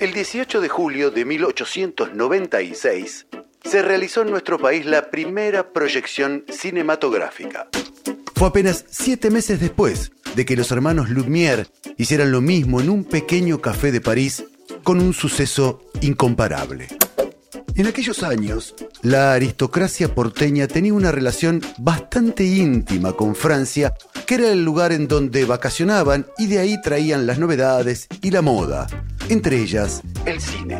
El 18 de julio de 1896 se realizó en nuestro país la primera proyección cinematográfica. Fue apenas siete meses después de que los hermanos Lumière hicieran lo mismo en un pequeño café de París con un suceso incomparable. En aquellos años, la aristocracia porteña tenía una relación bastante íntima con Francia, que era el lugar en donde vacacionaban y de ahí traían las novedades y la moda, entre ellas el cine.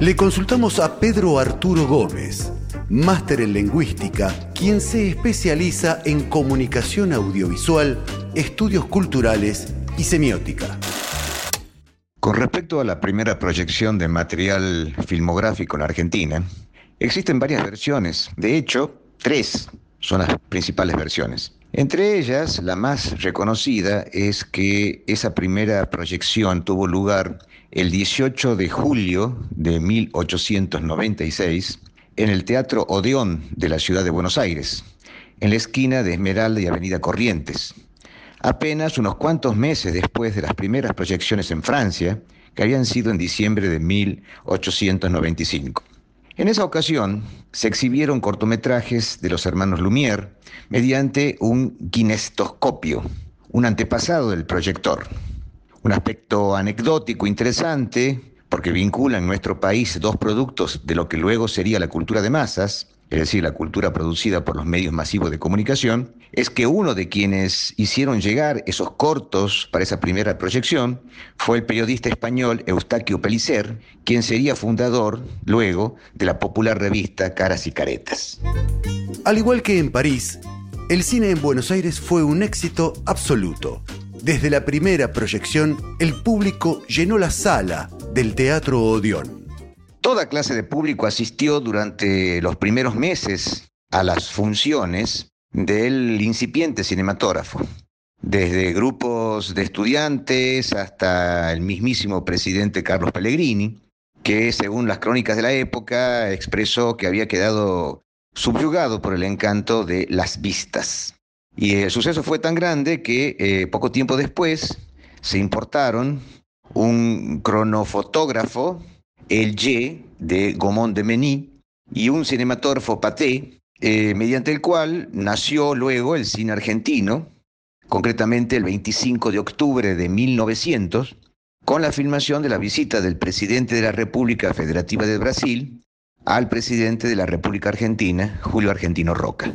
Le consultamos a Pedro Arturo Gómez, máster en lingüística, quien se especializa en comunicación audiovisual, estudios culturales y semiótica. Con respecto a la primera proyección de material filmográfico en Argentina, existen varias versiones. De hecho, tres son las principales versiones. Entre ellas, la más reconocida es que esa primera proyección tuvo lugar el 18 de julio de 1896 en el Teatro Odeón de la ciudad de Buenos Aires, en la esquina de Esmeralda y Avenida Corrientes apenas unos cuantos meses después de las primeras proyecciones en Francia, que habían sido en diciembre de 1895. En esa ocasión se exhibieron cortometrajes de los hermanos Lumière mediante un kinestoscopio, un antepasado del proyector. Un aspecto anecdótico interesante porque vincula en nuestro país dos productos de lo que luego sería la cultura de masas, es decir, la cultura producida por los medios masivos de comunicación, es que uno de quienes hicieron llegar esos cortos para esa primera proyección fue el periodista español Eustaquio Pellicer, quien sería fundador, luego, de la popular revista Caras y Caretas. Al igual que en París, el cine en Buenos Aires fue un éxito absoluto. Desde la primera proyección, el público llenó la sala del Teatro Odeón. Toda clase de público asistió durante los primeros meses a las funciones del incipiente cinematógrafo, desde grupos de estudiantes hasta el mismísimo presidente Carlos Pellegrini, que según las crónicas de la época expresó que había quedado subyugado por el encanto de las vistas. Y el suceso fue tan grande que eh, poco tiempo después se importaron un cronofotógrafo el Y de Gaumont de Meny y un cinematógrafo Paté, eh, mediante el cual nació luego el cine argentino, concretamente el 25 de octubre de 1900, con la filmación de la visita del presidente de la República Federativa de Brasil al presidente de la República Argentina, Julio Argentino Roca.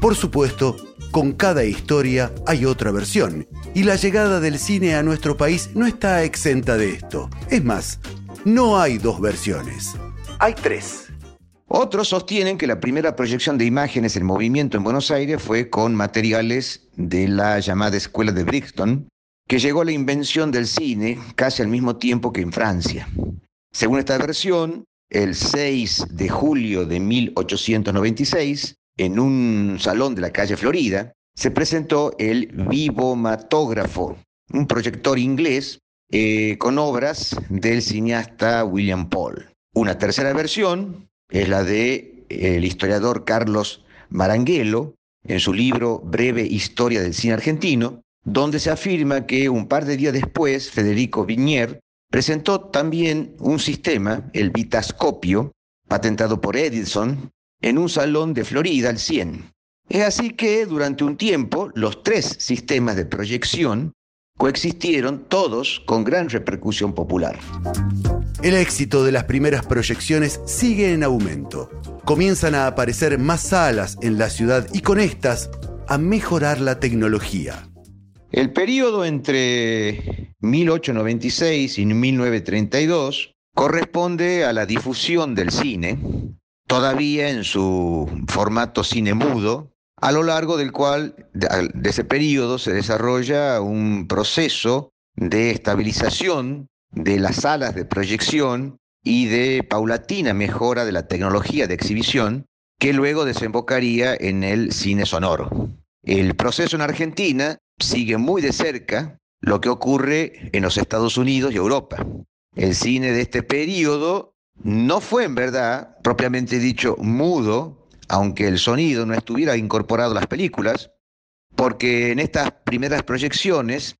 Por supuesto, con cada historia hay otra versión, y la llegada del cine a nuestro país no está exenta de esto. Es más, no hay dos versiones, hay tres. Otros sostienen que la primera proyección de imágenes en movimiento en Buenos Aires fue con materiales de la llamada Escuela de Brixton, que llegó a la invención del cine casi al mismo tiempo que en Francia. Según esta versión, el 6 de julio de 1896, en un salón de la calle Florida, se presentó el Vivomatógrafo, un proyector inglés eh, con obras del cineasta William Paul. Una tercera versión es la de el historiador Carlos Maranguelo en su libro Breve Historia del Cine Argentino, donde se afirma que un par de días después Federico Vignier presentó también un sistema, el Vitascopio, patentado por Edison, en un salón de Florida al 100. Es así que durante un tiempo los tres sistemas de proyección coexistieron todos con gran repercusión popular. El éxito de las primeras proyecciones sigue en aumento. Comienzan a aparecer más salas en la ciudad y con estas a mejorar la tecnología. El periodo entre 1896 y 1932 corresponde a la difusión del cine, todavía en su formato cine mudo, a lo largo del cual, de, ese periodo, se desarrolla un proceso de estabilización de las salas de proyección y de paulatina mejora de la tecnología de exhibición que luego desembocaría en el cine sonoro. El proceso en Argentina sigue muy de cerca lo que ocurre en los Estados Unidos y Europa. El cine de este periodo no fue en verdad, propiamente dicho, mudo, aunque el sonido no estuviera incorporado a las películas, porque en estas primeras proyecciones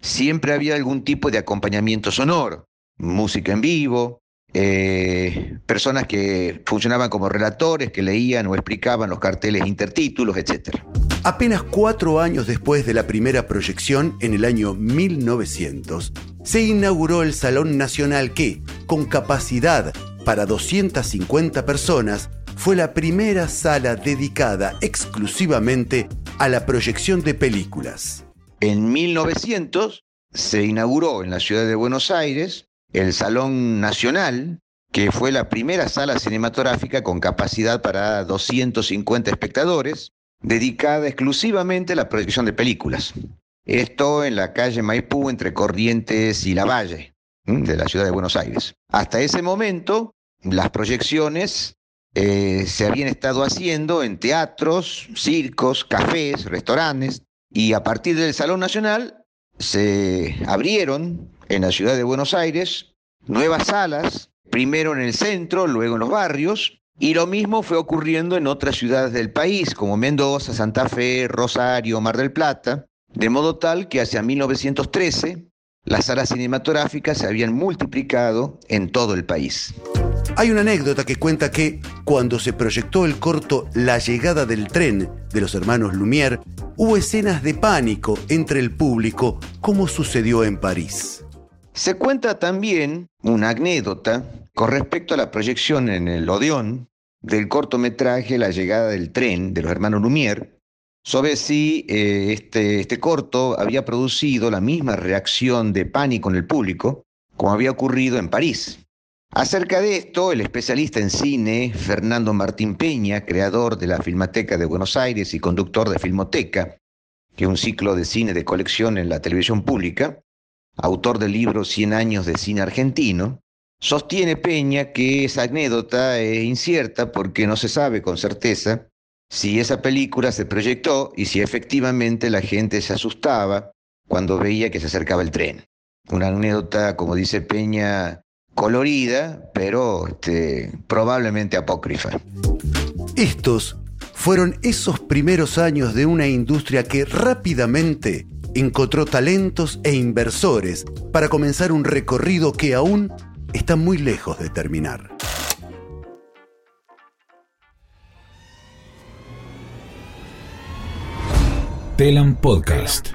siempre había algún tipo de acompañamiento sonoro, música en vivo, eh, personas que funcionaban como relatores, que leían o explicaban los carteles intertítulos, etc. Apenas cuatro años después de la primera proyección, en el año 1900, se inauguró el Salón Nacional que, con capacidad para 250 personas, fue la primera sala dedicada exclusivamente a la proyección de películas. En 1900 se inauguró en la ciudad de Buenos Aires el Salón Nacional, que fue la primera sala cinematográfica con capacidad para 250 espectadores, dedicada exclusivamente a la proyección de películas. Esto en la calle Maipú entre Corrientes y La Valle, de la ciudad de Buenos Aires. Hasta ese momento, las proyecciones eh, se habían estado haciendo en teatros, circos, cafés, restaurantes, y a partir del Salón Nacional se abrieron en la ciudad de Buenos Aires nuevas salas, primero en el centro, luego en los barrios, y lo mismo fue ocurriendo en otras ciudades del país, como Mendoza, Santa Fe, Rosario, Mar del Plata, de modo tal que hacia 1913 las salas cinematográficas se habían multiplicado en todo el país. Hay una anécdota que cuenta que cuando se proyectó el corto La llegada del tren de los hermanos Lumière, hubo escenas de pánico entre el público, como sucedió en París. Se cuenta también una anécdota con respecto a la proyección en el Odeón del cortometraje La llegada del tren de los hermanos Lumière, sobre si eh, este, este corto había producido la misma reacción de pánico en el público como había ocurrido en París. Acerca de esto, el especialista en cine Fernando Martín Peña, creador de la Filmateca de Buenos Aires y conductor de Filmoteca, que es un ciclo de cine de colección en la televisión pública, autor del libro Cien años de cine argentino, sostiene Peña que esa anécdota es incierta porque no se sabe con certeza si esa película se proyectó y si efectivamente la gente se asustaba cuando veía que se acercaba el tren. Una anécdota, como dice Peña, colorida, pero este, probablemente apócrifa. Estos fueron esos primeros años de una industria que rápidamente encontró talentos e inversores para comenzar un recorrido que aún está muy lejos de terminar. Telam Podcast.